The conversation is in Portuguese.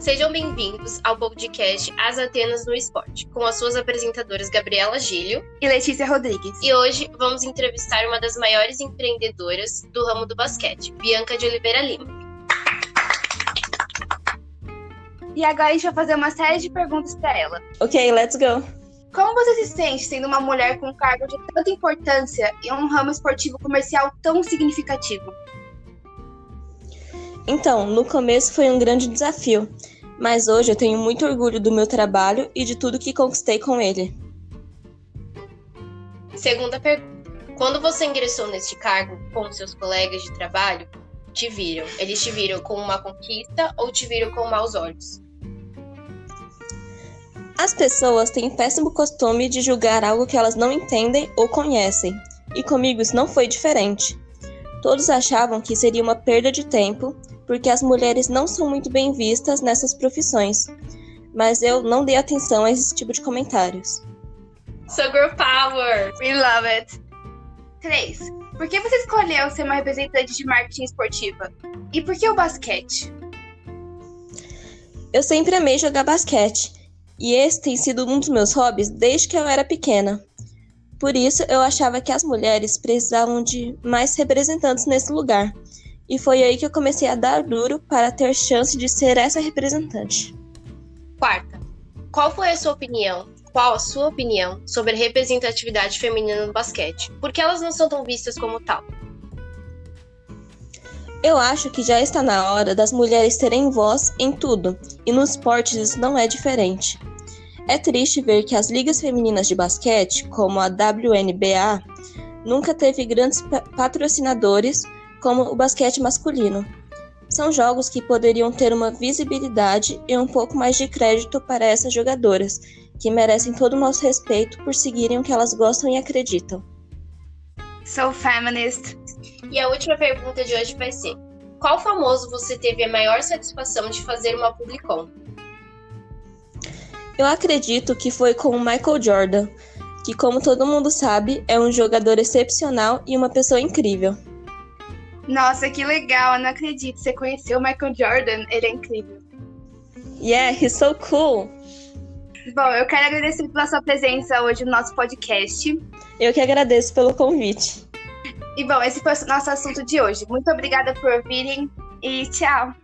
Sejam bem-vindos ao podcast As Atenas no Esporte, com as suas apresentadoras Gabriela Gílio e Letícia Rodrigues. E hoje vamos entrevistar uma das maiores empreendedoras do ramo do basquete, Bianca de Oliveira Lima. E agora a gente vai fazer uma série de perguntas para ela. Ok, let's go. Como você se sente sendo uma mulher com um cargo de tanta importância e um ramo esportivo comercial tão significativo? Então, no começo foi um grande desafio, mas hoje eu tenho muito orgulho do meu trabalho e de tudo que conquistei com ele. Segunda pergunta. Quando você ingressou neste cargo com seus colegas de trabalho, te viram? Eles te viram como uma conquista ou te viram com maus olhos? As pessoas têm péssimo costume de julgar algo que elas não entendem ou conhecem, e comigo isso não foi diferente. Todos achavam que seria uma perda de tempo, porque as mulheres não são muito bem vistas nessas profissões, mas eu não dei atenção a esse tipo de comentários. So girl power! We love it! 3. Por que você escolheu ser uma representante de marketing esportiva? E por que o basquete? Eu sempre amei jogar basquete e esse tem sido um dos meus hobbies desde que eu era pequena. Por isso, eu achava que as mulheres precisavam de mais representantes nesse lugar. E foi aí que eu comecei a dar duro para ter chance de ser essa representante. Quarta, qual foi a sua opinião? Qual a sua opinião sobre a representatividade feminina no basquete? Por que elas não são tão vistas como tal? Eu acho que já está na hora das mulheres terem voz em tudo, e nos esportes isso não é diferente. É triste ver que as ligas femininas de basquete, como a WNBA, nunca teve grandes patrocinadores como o basquete masculino. São jogos que poderiam ter uma visibilidade e um pouco mais de crédito para essas jogadoras, que merecem todo o nosso respeito por seguirem o que elas gostam e acreditam. So feminist. E a última pergunta de hoje vai ser: qual famoso você teve a maior satisfação de fazer uma publicom? Eu acredito que foi com o Michael Jordan, que, como todo mundo sabe, é um jogador excepcional e uma pessoa incrível. Nossa, que legal! Eu não acredito. Você conheceu o Michael Jordan? Ele é incrível. Yeah, he's so cool. Bom, eu quero agradecer pela sua presença hoje no nosso podcast. Eu que agradeço pelo convite. E bom, esse foi o nosso assunto de hoje. Muito obrigada por virem e tchau!